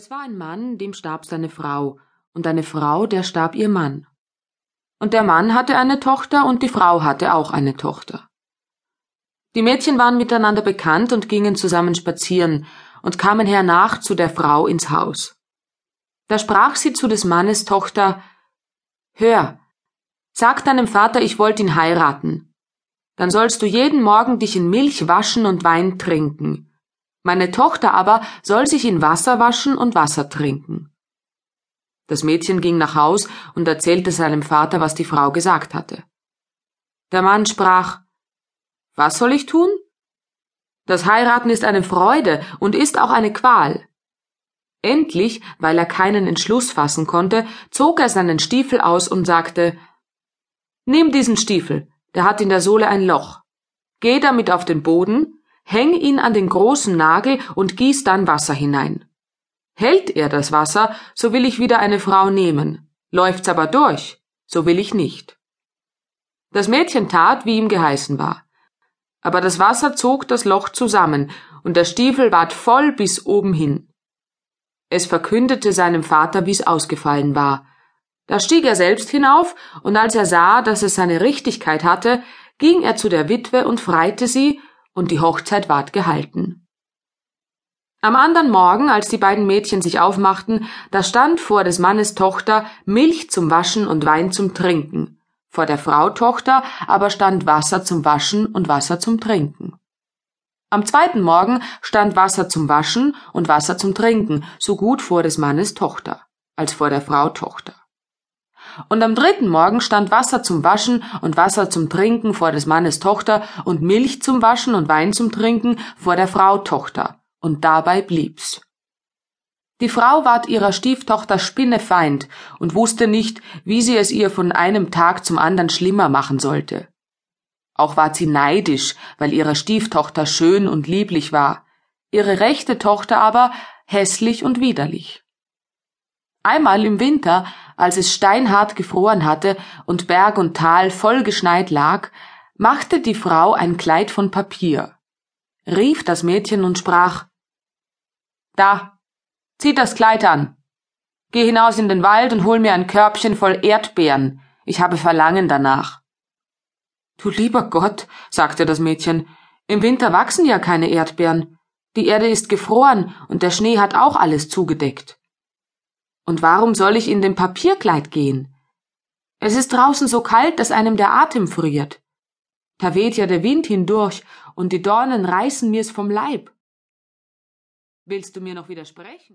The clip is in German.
Es war ein Mann, dem starb seine Frau, und eine Frau, der starb ihr Mann. Und der Mann hatte eine Tochter, und die Frau hatte auch eine Tochter. Die Mädchen waren miteinander bekannt und gingen zusammen spazieren und kamen hernach zu der Frau ins Haus. Da sprach sie zu des Mannes Tochter Hör, sag deinem Vater, ich wollt ihn heiraten. Dann sollst du jeden Morgen dich in Milch waschen und Wein trinken, meine Tochter aber soll sich in Wasser waschen und Wasser trinken. Das Mädchen ging nach Haus und erzählte seinem Vater, was die Frau gesagt hatte. Der Mann sprach Was soll ich tun? Das Heiraten ist eine Freude und ist auch eine Qual. Endlich, weil er keinen Entschluss fassen konnte, zog er seinen Stiefel aus und sagte Nimm diesen Stiefel, der hat in der Sohle ein Loch. Geh damit auf den Boden, häng ihn an den großen Nagel und gieß dann Wasser hinein. Hält er das Wasser, so will ich wieder eine Frau nehmen. Läuft's aber durch, so will ich nicht. Das Mädchen tat, wie ihm geheißen war. Aber das Wasser zog das Loch zusammen, und der Stiefel ward voll bis oben hin. Es verkündete seinem Vater, wie's ausgefallen war. Da stieg er selbst hinauf, und als er sah, dass es seine Richtigkeit hatte, ging er zu der Witwe und freite sie und die Hochzeit ward gehalten. Am andern Morgen, als die beiden Mädchen sich aufmachten, da stand vor des Mannes Tochter Milch zum Waschen und Wein zum Trinken, vor der Frau Tochter aber stand Wasser zum Waschen und Wasser zum Trinken. Am zweiten Morgen stand Wasser zum Waschen und Wasser zum Trinken, so gut vor des Mannes Tochter als vor der Frau Tochter. Und am dritten Morgen stand Wasser zum Waschen und Wasser zum Trinken vor des Mannes Tochter und Milch zum Waschen und Wein zum Trinken vor der Frau Tochter, und dabei blieb's. Die Frau ward ihrer Stieftochter Spinnefeind und wusste nicht, wie sie es ihr von einem Tag zum andern schlimmer machen sollte. Auch ward sie neidisch, weil ihre Stieftochter schön und lieblich war, ihre rechte Tochter aber hässlich und widerlich. Einmal im Winter, als es steinhart gefroren hatte und Berg und Tal vollgeschneit lag, machte die Frau ein Kleid von Papier, rief das Mädchen und sprach Da, zieh das Kleid an. Geh hinaus in den Wald und hol mir ein Körbchen voll Erdbeeren. Ich habe Verlangen danach. Du lieber Gott, sagte das Mädchen, im Winter wachsen ja keine Erdbeeren. Die Erde ist gefroren und der Schnee hat auch alles zugedeckt. Und warum soll ich in dem Papierkleid gehen? Es ist draußen so kalt, dass einem der Atem friert. Da weht ja der Wind hindurch und die Dornen reißen mir's vom Leib. Willst du mir noch widersprechen?